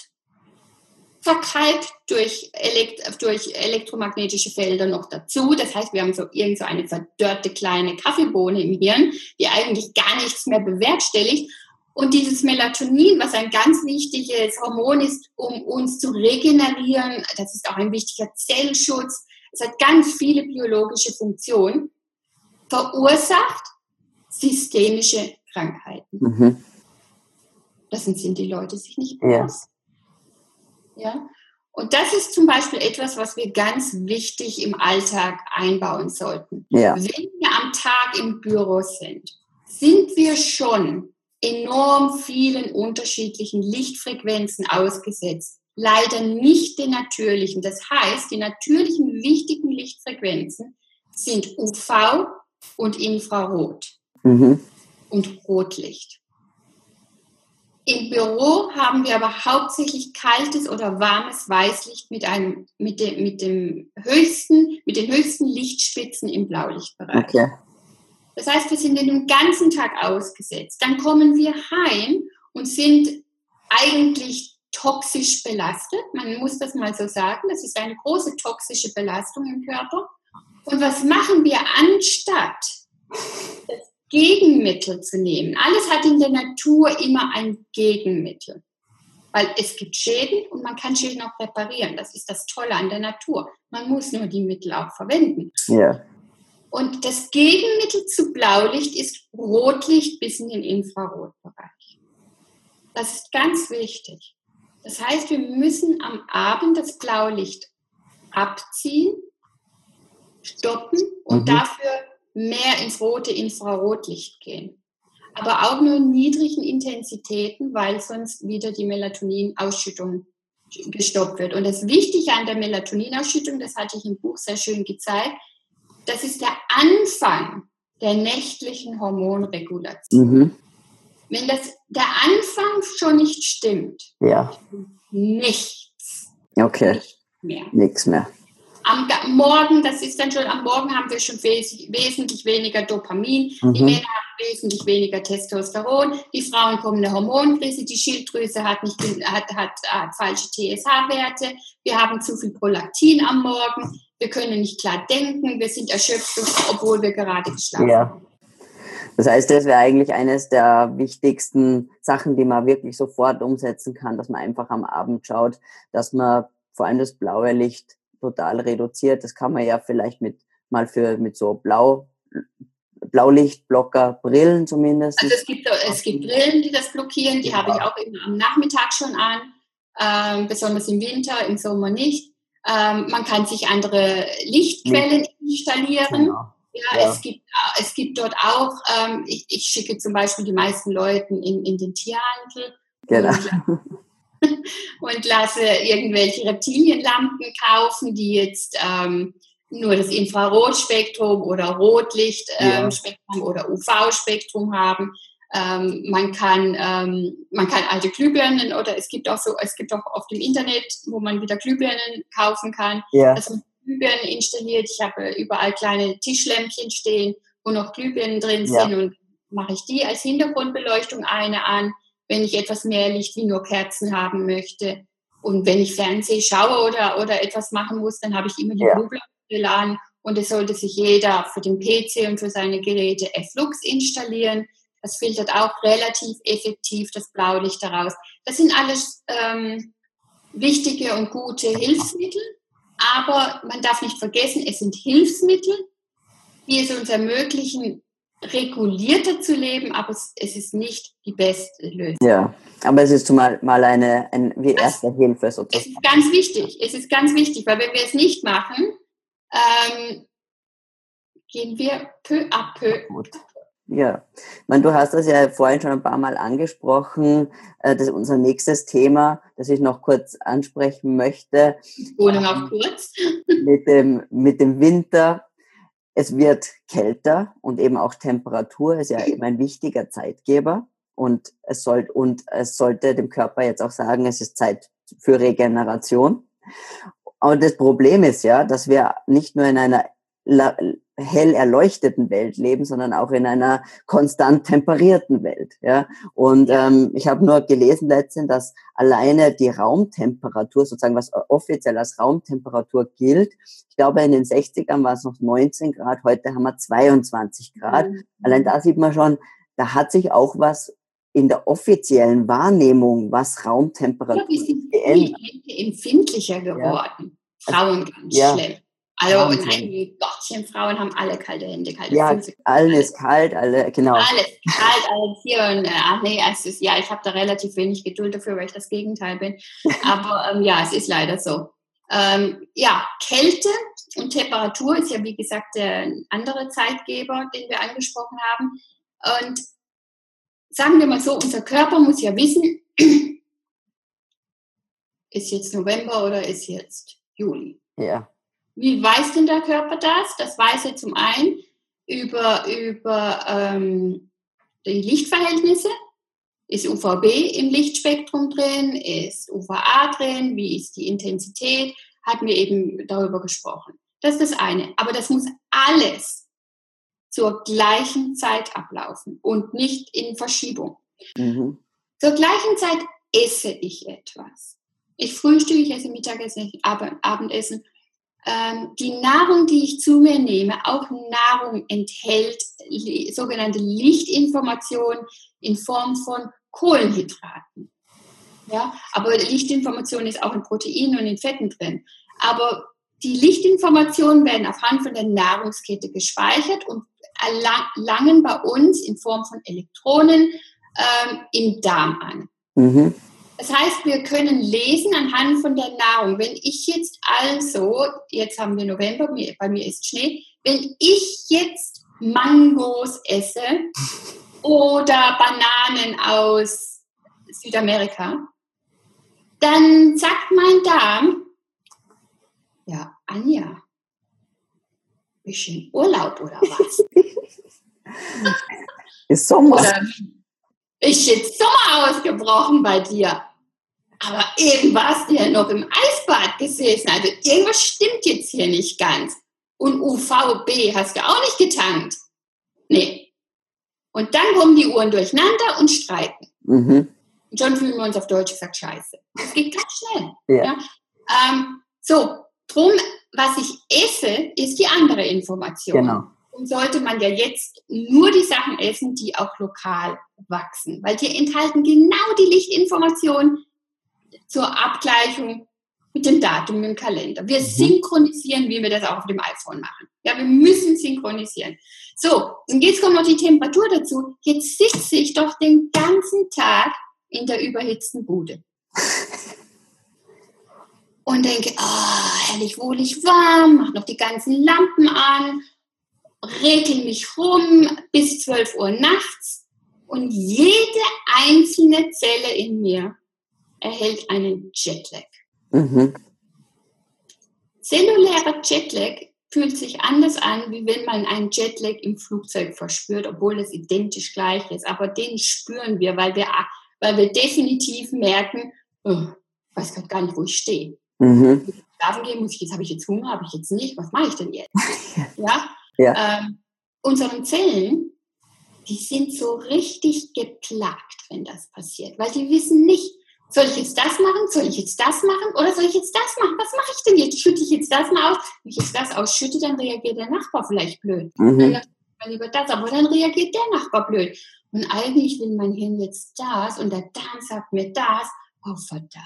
verkalkt durch, Elekt durch elektromagnetische Felder noch dazu. Das heißt, wir haben so irgend so eine verdörrte kleine Kaffeebohne im Hirn, die eigentlich gar nichts mehr bewerkstelligt. Und dieses Melatonin, was ein ganz wichtiges Hormon ist, um uns zu regenerieren, das ist auch ein wichtiger Zellschutz. Es hat ganz viele biologische Funktionen. verursacht systemische Krankheiten. Mhm. Das sind die Leute sich nicht bewusst. Ja. Und das ist zum Beispiel etwas, was wir ganz wichtig im Alltag einbauen sollten. Ja. Wenn wir am Tag im Büro sind, sind wir schon enorm vielen unterschiedlichen Lichtfrequenzen ausgesetzt. Leider nicht den natürlichen. Das heißt, die natürlichen wichtigen Lichtfrequenzen sind UV und Infrarot mhm. und Rotlicht. Im Büro haben wir aber hauptsächlich kaltes oder warmes Weißlicht mit, einem, mit, dem, mit, dem höchsten, mit den höchsten Lichtspitzen im Blaulichtbereich. Okay. Das heißt, wir sind den ganzen Tag ausgesetzt. Dann kommen wir heim und sind eigentlich toxisch belastet. Man muss das mal so sagen. Das ist eine große toxische Belastung im Körper. Und was machen wir anstatt das Gegenmittel zu nehmen. Alles hat in der Natur immer ein Gegenmittel. Weil es gibt Schäden und man kann Schäden auch reparieren. Das ist das Tolle an der Natur. Man muss nur die Mittel auch verwenden. Ja. Und das Gegenmittel zu Blaulicht ist Rotlicht bis in den Infrarotbereich. Das ist ganz wichtig. Das heißt, wir müssen am Abend das Blaulicht abziehen, stoppen und mhm. dafür mehr ins rote Infrarotlicht gehen. Aber auch nur in niedrigen Intensitäten, weil sonst wieder die Melatoninausschüttung gestoppt wird. Und das Wichtige an der Melatoninausschüttung, das hatte ich im Buch sehr schön gezeigt, das ist der Anfang der nächtlichen Hormonregulation. Mhm. Wenn das der Anfang schon nicht stimmt, ja. nichts. Okay. Nicht mehr. Nichts mehr. Am Morgen, das ist dann schon, am Morgen haben wir schon wes wesentlich weniger Dopamin, mhm. die Männer haben wesentlich weniger Testosteron, die Frauen kommen eine Hormonkrise, die Schilddrüse hat, nicht, hat, hat, hat falsche TSH-Werte, wir haben zu viel Prolaktin am Morgen, wir können nicht klar denken, wir sind erschöpft, obwohl wir gerade geschlafen ja. haben. Das heißt, das wäre eigentlich eines der wichtigsten Sachen, die man wirklich sofort umsetzen kann, dass man einfach am Abend schaut, dass man vor allem das blaue Licht total reduziert. Das kann man ja vielleicht mit mal für mit so Blau Blaulichtblocker, Brillen zumindest. Also es gibt, es gibt Brillen, die das blockieren, die ja. habe ich auch immer am Nachmittag schon an, ähm, besonders im Winter, im Sommer nicht. Ähm, man kann sich andere Lichtquellen Licht. installieren. Genau. Ja, ja, Es, gibt, es gibt dort auch, ähm, ich, ich, schicke zum Beispiel die meisten Leute in, in den Tierhandel. Genau. [laughs] [laughs] Und, lasse irgendwelche Reptilienlampen kaufen, die jetzt ähm, nur das Infrarotspektrum oder Rotlichtspektrum ja. oder UV-Spektrum haben. Ähm, man kann ähm, man kann alte Glühbirnen oder es gibt auch so es gibt auch auf dem Internet, wo man wieder Glühbirnen kaufen kann. Ja. dass man Glühbirnen installiert. Ich habe überall kleine Tischlämpchen stehen, wo noch Glühbirnen drin ja. sind und mache ich die als Hintergrundbeleuchtung eine an wenn ich etwas mehr Licht wie nur Kerzen haben möchte. Und wenn ich Fernsehen schaue oder, oder etwas machen muss, dann habe ich immer die ja. Blue an. Und es sollte sich jeder für den PC und für seine Geräte F-Lux installieren. Das filtert auch relativ effektiv das Blaulicht daraus. Das sind alles ähm, wichtige und gute Hilfsmittel. Aber man darf nicht vergessen, es sind Hilfsmittel, die es uns ermöglichen, regulierter zu leben, aber es, es, ist nicht die beste Lösung. Ja, aber es ist zumal mal eine, ein, wie erste Hilfe sozusagen. Es ist ganz wichtig, es ist ganz wichtig, weil wenn wir es nicht machen, ähm, gehen wir peu à peu. Gut. Ja, ich meine, du hast das ja vorhin schon ein paar Mal angesprochen. Äh, das ist unser nächstes Thema, das ich noch kurz ansprechen möchte. Wohnung auf kurz. Mit dem, mit dem Winter es wird kälter und eben auch Temperatur ist ja eben ein wichtiger Zeitgeber und es soll, und es sollte dem Körper jetzt auch sagen, es ist Zeit für Regeneration. Aber das Problem ist ja, dass wir nicht nur in einer hell erleuchteten Welt leben, sondern auch in einer konstant temperierten Welt. Ja? Und ähm, ich habe nur gelesen letztens, dass alleine die Raumtemperatur, sozusagen was offiziell als Raumtemperatur gilt, ich glaube in den 60ern war es noch 19 Grad, heute haben wir 22 Grad. Mhm. Allein da sieht man schon, da hat sich auch was in der offiziellen Wahrnehmung, was Raumtemperatur ja, wir sind viel empfindlicher geworden. Ja. Frauen ganz ja. schlimm. Also nein, Gottchen, Frauen haben alle kalte Hände, kalte ja, Füße. Alles kalt, alle, genau. Alles kalt, alles hier. Und, äh, ach nee, ist, ja, ich habe da relativ wenig Geduld dafür, weil ich das Gegenteil bin. [laughs] Aber ähm, ja, es ist leider so. Ähm, ja, Kälte und Temperatur ist ja, wie gesagt, der andere Zeitgeber, den wir angesprochen haben. Und sagen wir mal so, unser Körper muss ja wissen, [clears throat] ist jetzt November oder ist jetzt Juli. Ja. Wie weiß denn der Körper das? Das weiß er zum einen über, über ähm, die Lichtverhältnisse. Ist UVB im Lichtspektrum drin? Ist UVA drin? Wie ist die Intensität? Hatten wir eben darüber gesprochen. Das ist das eine. Aber das muss alles zur gleichen Zeit ablaufen und nicht in Verschiebung. Mhm. Zur gleichen Zeit esse ich etwas. Ich frühstücke, ich esse Mittagessen, Abendessen die Nahrung, die ich zu mir nehme, auch Nahrung enthält sogenannte Lichtinformation in Form von Kohlenhydraten. Ja, aber Lichtinformation ist auch in Proteinen und in Fetten drin. Aber die Lichtinformationen werden aufhand von der Nahrungskette gespeichert und erlangen bei uns in Form von Elektronen ähm, im Darm an. Mhm. Das heißt, wir können lesen anhand von der Nahrung. Wenn ich jetzt also, jetzt haben wir November, bei mir ist Schnee, wenn ich jetzt Mangos esse oder Bananen aus Südamerika, dann sagt mein Darm, ja, Anja, bisschen Urlaub oder was? [laughs] ist Sommer. Oder ist jetzt Sommer ausgebrochen bei dir? Aber eben warst du ja noch im Eisbad gesessen. Also irgendwas stimmt jetzt hier nicht ganz. Und UVB hast du auch nicht getankt. Nee. Und dann kommen die Uhren durcheinander und streiten. Mhm. Und schon fühlen wir uns auf Deutsch gesagt scheiße. Das geht ganz schnell. Ja. ja? Ähm, so, drum, was ich esse, ist die andere Information. Genau. Sollte man ja jetzt nur die Sachen essen, die auch lokal wachsen. Weil die enthalten genau die Lichtinformation zur Abgleichung mit dem Datum im Kalender. Wir mhm. synchronisieren, wie wir das auch auf dem iPhone machen. Ja, wir müssen synchronisieren. So, und jetzt kommt noch die Temperatur dazu. Jetzt sitze ich doch den ganzen Tag in der überhitzten Bude. Und denke, oh, herrlich wohlig warm, mach noch die ganzen Lampen an, regel mich rum bis 12 Uhr nachts und jede einzelne Zelle in mir erhält einen Jetlag. Mhm. Zellulärer Jetlag fühlt sich anders an, wie wenn man einen Jetlag im Flugzeug verspürt, obwohl es identisch gleich ist. Aber den spüren wir, weil wir, weil wir definitiv merken, oh, ich weiß gerade gar nicht, wo ich stehe. Mhm. Schlafen gehen muss ich jetzt, habe ich jetzt Hunger, habe ich jetzt nicht, was mache ich denn jetzt? [laughs] ja? Ja. Ähm, unseren Zellen, die sind so richtig geplagt, wenn das passiert, weil die wissen nicht, soll ich jetzt das machen? Soll ich jetzt das machen? Oder soll ich jetzt das machen? Was mache ich denn jetzt? Schütte ich jetzt das mal aus? Wenn ich jetzt das ausschütte, dann reagiert der Nachbar vielleicht blöd. Mhm. Dann lieber das, aber dann reagiert der Nachbar blöd. Und eigentlich will mein Hirn jetzt das und der Darm sagt mir das. Oh, verdammt.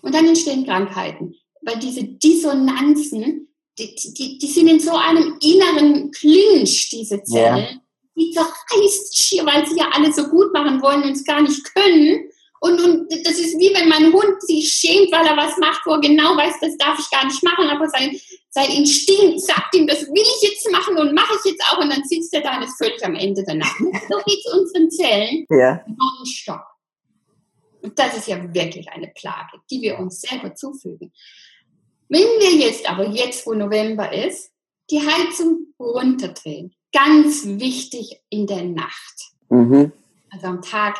Und dann entstehen Krankheiten. Weil diese Dissonanzen, die, die, die sind in so einem inneren Clinch, diese Zellen. Ja. Die zerreißt schier, weil sie ja alle so gut machen wollen und es gar nicht können. Und, und das ist wie wenn mein Hund sich schämt, weil er was macht, wo er genau weiß, das darf ich gar nicht machen, aber sein, sein Instinkt sagt ihm, das will ich jetzt machen und mache ich jetzt auch und dann sitzt er da und ist völlig am Ende danach. [laughs] So geht es unseren Zellen ja. nonstop. Und das ist ja wirklich eine Plage, die wir uns selber zufügen. Wenn wir jetzt aber, jetzt wo November ist, die Heizung runterdrehen, ganz wichtig in der Nacht. Mhm. Also am Tag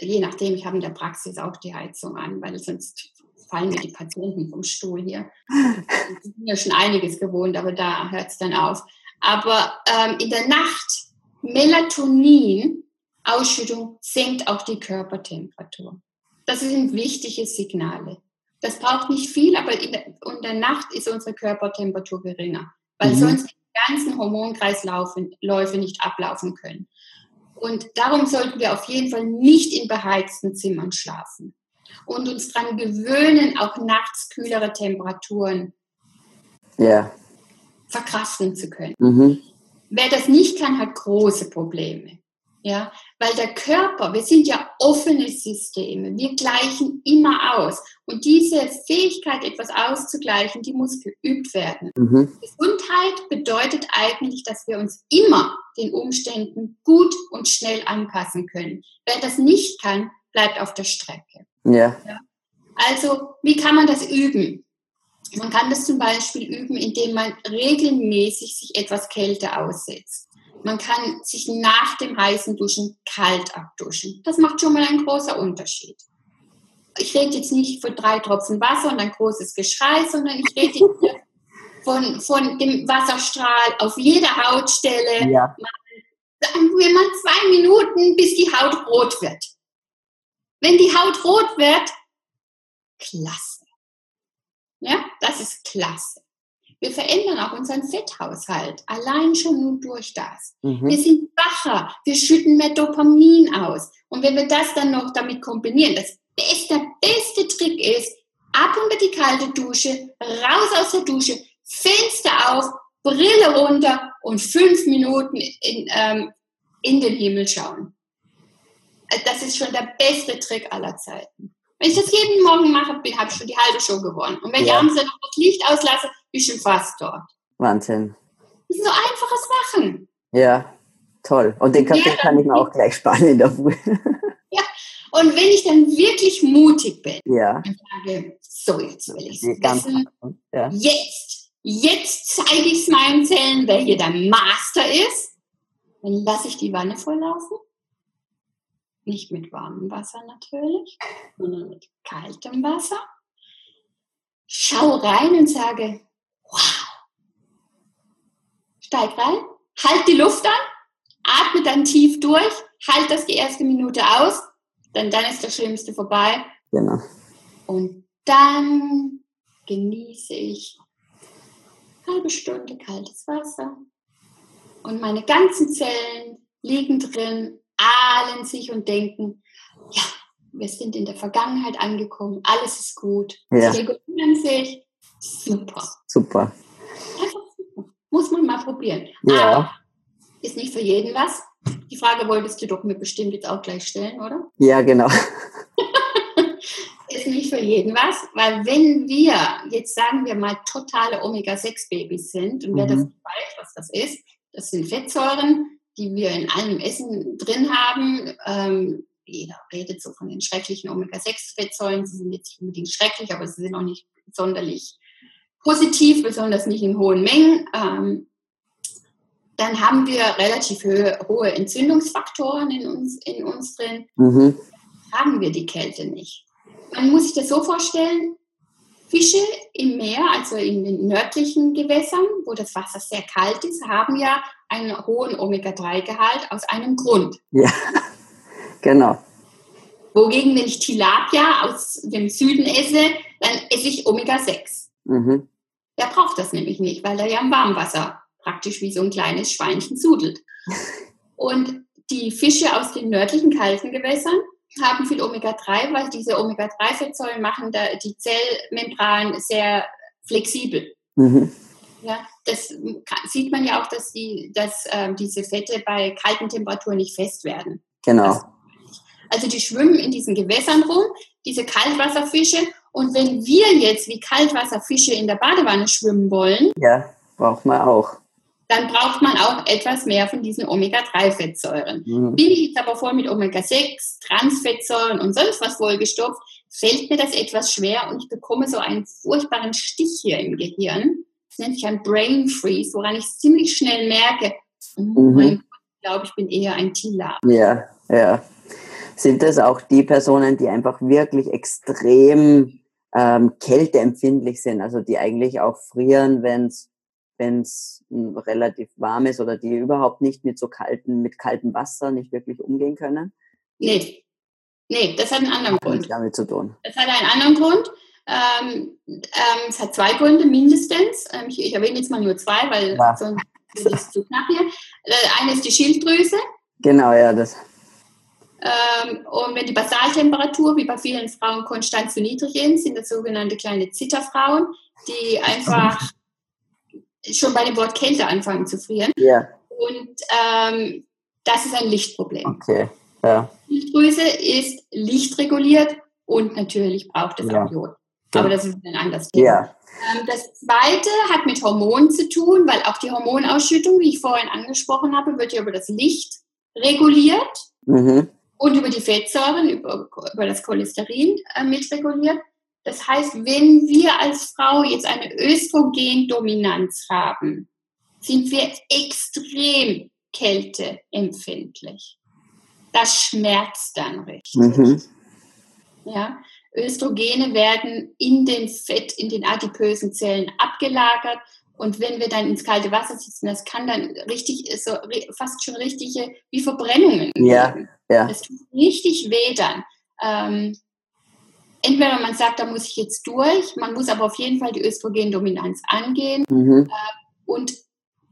je nachdem, ich habe in der Praxis auch die Heizung an, weil sonst fallen mir die Patienten vom Stuhl hier. Die sind ja schon einiges gewohnt, aber da hört es dann auf. Aber ähm, in der Nacht, Melatonin, Ausschüttung senkt auch die Körpertemperatur. Das sind wichtige Signale. Das braucht nicht viel, aber in der, in der Nacht ist unsere Körpertemperatur geringer, weil mhm. sonst die ganzen Hormonkreisläufe nicht ablaufen können. Und darum sollten wir auf jeden Fall nicht in beheizten Zimmern schlafen und uns daran gewöhnen, auch nachts kühlere Temperaturen Ja. verkraften zu können. Mhm. Wer das nicht kann, hat große Probleme. Ja, weil der Körper, wir sind ja offene Systeme, wir gleichen immer aus. Und diese Fähigkeit, etwas auszugleichen, die muss geübt werden. Mhm. Gesundheit bedeutet eigentlich, dass wir uns immer den Umständen gut und schnell anpassen können. Wer das nicht kann, bleibt auf der Strecke. Ja. Also, wie kann man das üben? Man kann das zum Beispiel üben, indem man regelmäßig sich etwas Kälte aussetzt. Man kann sich nach dem heißen Duschen kalt abduschen. Das macht schon mal einen großen Unterschied. Ich rede jetzt nicht von drei Tropfen Wasser und ein großes Geschrei, sondern ich rede jetzt von, von dem Wasserstrahl auf jeder Hautstelle. Ja. Sagen wir mal zwei Minuten, bis die Haut rot wird. Wenn die Haut rot wird, klasse. Ja, das ist klasse. Wir verändern auch unseren Fetthaushalt, allein schon nur durch das. Wir Mhm. sind wacher, wir schütten mehr Dopamin aus. Und wenn wir das dann noch damit kombinieren, das beste, der beste Trick ist, ab unter die kalte Dusche, raus aus der Dusche, Fenster auf, Brille runter und fünf Minuten in, ähm, in den Himmel schauen. Also Das ist schon der beste Trick aller Zeiten. Wenn ich das jeden Morgen mache, habe ich schon die halbe Show gewonnen. Und wenn ich Ja. abends dann noch das Licht auslasse, bin ich schon fast dort. Wahnsinn. Das sind so einfache Sachen. Ja, toll. Und den, kann- Ja, kann ich mir auch gleich sparen in der Früh. [laughs] Und wenn ich dann wirklich mutig bin ja. und sage, so jetzt will ich es wissen, ja. jetzt, jetzt zeige ich es meinen Zellen, wer hier der Master ist, dann lasse ich die Wanne volllaufen. Nicht mit warmem Wasser natürlich, sondern mit kaltem Wasser. Schau rein und sage, wow. Steig rein, halt die Luft an, atme dann tief durch, halt das die erste Minute aus, denn dann ist das Schlimmste vorbei. Genau. Und dann genieße ich halbe Stunde kaltes Wasser. Und meine ganzen Zellen liegen drin, ahlen sich und denken, ja, wir sind in der Vergangenheit angekommen, alles ist gut. Ja. Sie regulieren sich, super. Super. Muss man mal probieren. Ja. Aber ist nicht für jeden was. Die Frage wolltest du doch mir bestimmt jetzt auch gleich stellen, oder? [laughs] Ja, genau. [laughs] ist nicht für jeden was, weil wenn wir jetzt sagen wir mal totale Omega-6-Babys sind und wer das Mhm. nicht weiß, was das ist, das sind Fettsäuren, die wir in allem Essen drin haben. Ähm, jeder redet so von den schrecklichen Omega-6-Fettsäuren. Sie sind jetzt nicht unbedingt schrecklich, aber sie sind auch nicht sonderlich positiv, besonders nicht in hohen Mengen. Ähm, dann haben wir relativ hohe, Entzündungsfaktoren in uns, in uns drin Mhm. tragen wir die Kälte nicht. Man muss sich das so vorstellen, Fische im Meer, also in den nördlichen Gewässern, wo das Wasser sehr kalt ist, haben ja einen hohen Omega-3-Gehalt aus einem Grund. Ja. [laughs] Genau. Wogegen, wenn ich Tilapia aus dem Süden esse, dann esse ich Omega-6. Mhm. Der braucht das nämlich nicht, weil er ja im Warmwasser praktisch wie so ein kleines Schweinchen sudelt. [laughs] Und die Fische aus den nördlichen kalten Gewässern haben viel Omega-3, weil diese Omega-3-Fettsäuren machen da die Zellmembran sehr flexibel. Mhm. Ja, das ka- sieht man ja auch, dass, die, dass ähm, diese Fette bei kalten Temperaturen nicht fest werden. Genau. Also die schwimmen in diesen Gewässern rum, diese Kaltwasserfische. Und wenn wir jetzt wie Kaltwasserfische in der Badewanne schwimmen wollen, Ja, braucht man auch. dann braucht man auch etwas mehr von diesen Omega-3-Fettsäuren. Mhm. Bin ich jetzt aber voll mit Omega-6, Transfettsäuren und sonst was vollgestopft, fällt mir das etwas schwer und ich bekomme so einen furchtbaren Stich hier im Gehirn. Das nennt sich ein Brain Freeze, woran ich ziemlich schnell merke, oh Mhm. ich glaube, ich bin eher ein Tila. Ja, ja. Sind das auch die Personen, die einfach wirklich extrem ähm, kälteempfindlich sind, also die eigentlich auch frieren, wenn es wenn es relativ warm ist oder die überhaupt nicht mit so kalten, mit kaltem Wasser nicht wirklich umgehen können? Nee. Nee, das hat einen anderen Grund. damit zu tun. Das hat einen anderen Grund. Ähm, ähm, es hat zwei Gründe mindestens. Ähm, ich, ich erwähne jetzt mal nur zwei, weil Ja. sonst ist es zu knapp hier. Äh, eine ist die Schilddrüse. Genau, ja, das. Ähm, und wenn die Basaltemperatur wie bei vielen Frauen konstant zu niedrig ist, sind das sogenannte kleine Zitterfrauen, die einfach schon bei dem Wort Kälte anfangen zu frieren. Ja. Und ähm, das ist ein Lichtproblem. Okay. Ja. Die Schilddrüse ist lichtreguliert und natürlich braucht es Ja. auch Jod. Aber das ist ein anderes Thema. Ja. Ähm, Das zweite hat mit Hormonen zu tun, weil auch die Hormonausschüttung, wie ich vorhin angesprochen habe, wird ja über das Licht reguliert Mhm. und über die Fettsäuren, über, über das Cholesterin äh, mitreguliert. Das heißt, wenn wir als Frau jetzt eine Östrogendominanz haben, sind wir extrem kälteempfindlich. Das schmerzt dann richtig. Mhm. Ja, Östrogene werden in den Fett, in den adipösen Zellen abgelagert. Und wenn wir dann ins kalte Wasser sitzen, das kann dann richtig, so fast schon richtige, wie Verbrennungen Ja, ja. Das tut richtig weh dann. Ähm, entweder man sagt, da muss ich jetzt durch, man muss aber auf jeden Fall die Östrogendominanz angehen. Mhm. Und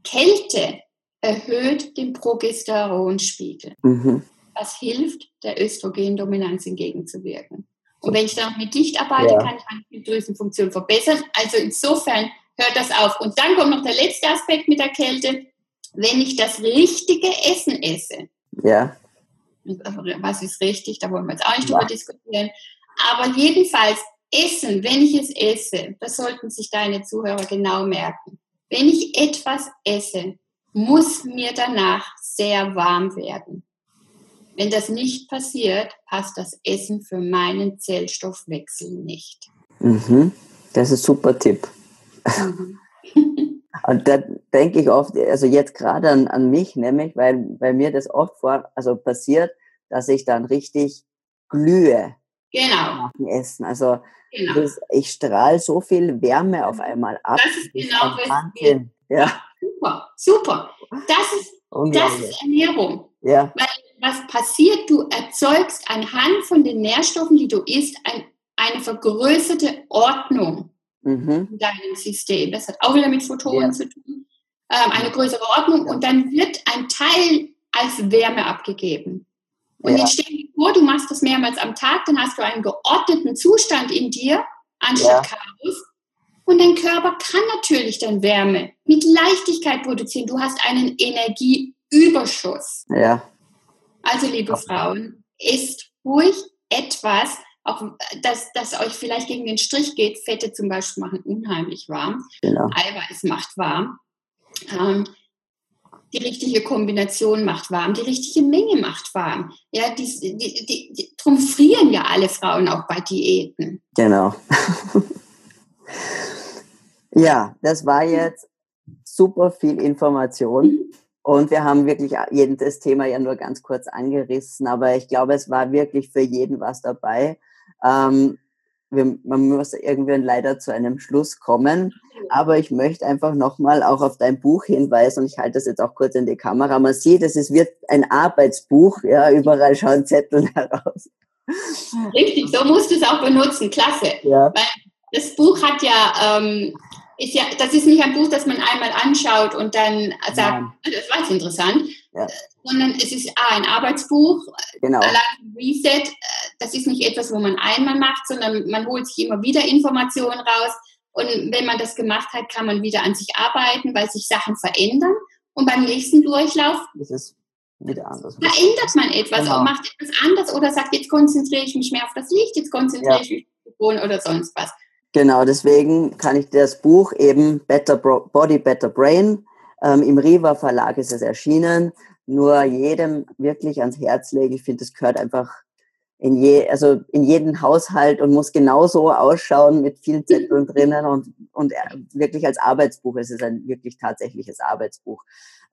Kälte erhöht den Progesteronspiegel Mhm. was hilft, der Östrogendominanz entgegenzuwirken. Und wenn ich dann noch mit Licht arbeite, Ja. kann ich meine Schilddrüsenfunktion verbessern. Also insofern hört das auf. Und dann kommt noch der letzte Aspekt mit der Kälte. Wenn ich das richtige Essen esse, Ja. was ist richtig, da wollen wir jetzt auch nicht Ja. drüber diskutieren. Aber jedenfalls Essen, wenn ich es esse, das sollten sich deine Zuhörer genau merken. Wenn ich etwas esse, muss mir danach sehr warm werden. Wenn das nicht passiert, passt das Essen für meinen Zellstoffwechsel nicht. Mhm. Das ist ein super Tipp. [laughs] Und da denke ich oft, also jetzt gerade an, an mich, nämlich, weil, weil mir das oft vor, also passiert, dass ich dann richtig glühe Genau, nach dem Essen. Also genau. das, ich strahle so viel Wärme auf einmal ab. Das ist Das genau, was Wahnsinn. Ja, Super, super. Das ist, das ist Ernährung. Ja, was passiert? Du erzeugst anhand von den Nährstoffen, die du isst, ein, eine vergrößerte Ordnung mhm. in deinem System. Das hat auch wieder mit Photonen Ja. zu tun. Ähm, eine größere Ordnung und dann wird ein Teil als Wärme abgegeben. Und Ja. jetzt stell dir vor, du machst das mehrmals am Tag, dann hast du einen geordneten Zustand in dir, anstatt Chaos. Und dein Körper kann natürlich dann Wärme mit Leichtigkeit produzieren. Du hast einen Energieüberschuss. ja, Also, liebe Frauen, isst ruhig etwas, auch das, das euch vielleicht gegen den Strich geht. Fette zum Beispiel machen unheimlich warm. genau. Eiweiß macht warm. Ähm, die richtige Kombination macht warm, die richtige Menge macht warm. Ja, die, die, die, die, drum frieren ja alle Frauen auch bei Diäten. Genau. [laughs] ja, das war jetzt super viel Information. Und wir haben wirklich jedes Thema ja nur ganz kurz angerissen, aber ich glaube, es war wirklich für jeden was dabei. Ähm, wir, man muss irgendwann leider zu einem Schluss kommen, aber ich möchte einfach nochmal auch auf dein Buch hinweisen und ich halte das jetzt auch kurz in die Kamera. Man sieht, es wird ein Arbeitsbuch, ja, überall schauen Zettel [laughs] heraus. Richtig, so musst du es auch benutzen. Klasse. Ja, Das Buch hat ja, ähm, ist ja, das ist nicht ein Buch, das man einmal anschaut und dann sagt, Nein. das war jetzt interessant, Ja. sondern es ist A, ein Arbeitsbuch, genau. allein Reset, das ist nicht etwas, wo man einmal macht, sondern man holt sich immer wieder Informationen raus. Und wenn man das gemacht hat, kann man wieder an sich arbeiten, weil sich Sachen verändern. Und beim nächsten Durchlauf wieder anders. verändert man etwas Genau. und macht etwas anders oder sagt, jetzt konzentriere ich mich mehr auf das Licht, jetzt konzentriere Ja. ich mich auf den Boden oder sonst was. Genau, deswegen kann ich das Buch eben Better Body, Better Brain, ähm, im Riva Verlag ist es erschienen, nur jedem wirklich ans Herz legen. Ich finde, es gehört einfach in, je, also in jeden Haushalt und muss genauso ausschauen mit vielen Zetteln drinnen und, und wirklich als Arbeitsbuch. Es ist ein wirklich tatsächliches Arbeitsbuch.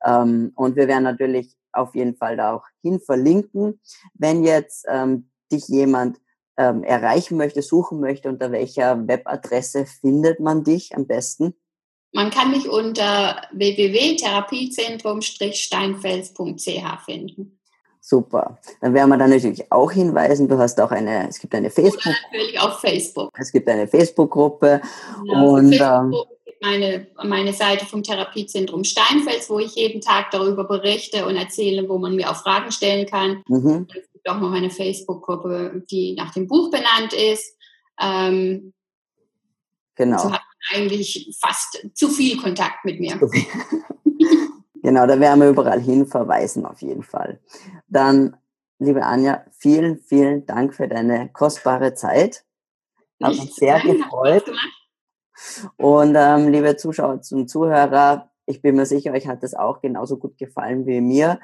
Ähm, und wir werden natürlich auf jeden Fall da auch hin verlinken. Wenn jetzt ähm, dich jemand ähm, erreichen möchte, suchen möchte, unter welcher Webadresse findet man dich am besten? Man kann mich unter www.therapiezentrum-steinfels.ch finden. Super. Dann werden wir da natürlich auch hinweisen. Du hast auch eine, es gibt eine Facebook, Oder natürlich auf Facebook. es gibt eine Facebook-Gruppe Genau, Und, Facebook gibt meine, meine Seite vom Therapiezentrum Steinfels, wo ich jeden Tag darüber berichte und erzähle, wo man mir auch Fragen stellen kann. Mhm. Auch noch eine Facebook-Gruppe, die nach dem Buch benannt ist. Ähm, Genau. so hat eigentlich fast zu viel Kontakt mit mir. [laughs] genau, da werden wir überall hin verweisen auf jeden Fall. Dann, liebe Anja, vielen, vielen Dank für deine kostbare Zeit. Hat mich sehr gefreut. Und ähm, liebe Zuschauer und Zuhörer, ich bin mir sicher, euch hat es auch genauso gut gefallen wie mir.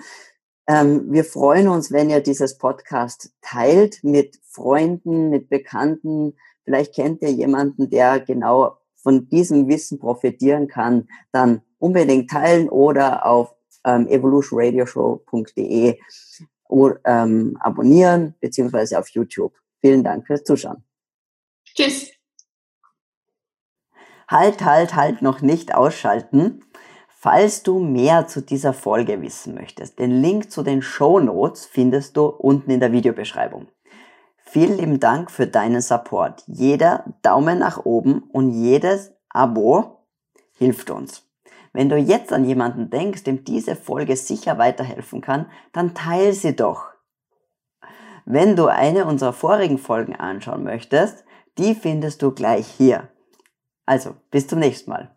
Ähm, wir freuen uns, wenn ihr dieses Podcast teilt mit Freunden, mit Bekannten. Vielleicht kennt ihr jemanden, der genau von diesem Wissen profitieren kann. Dann unbedingt teilen oder auf ähm, evolutionradioshow.de ähm, abonnieren beziehungsweise auf YouTube. Vielen Dank fürs Zuschauen. Tschüss. Halt, halt, halt, noch nicht ausschalten. Falls du mehr zu dieser Folge wissen möchtest, den Link zu den Show Notes findest du unten in der Videobeschreibung. Vielen lieben Dank für deinen Support. Jeder Daumen nach oben und jedes Abo hilft uns. Wenn du jetzt an jemanden denkst, dem diese Folge sicher weiterhelfen kann, dann teile sie doch. Wenn du eine unserer vorigen Folgen anschauen möchtest, die findest du gleich hier. Also, bis zum nächsten Mal.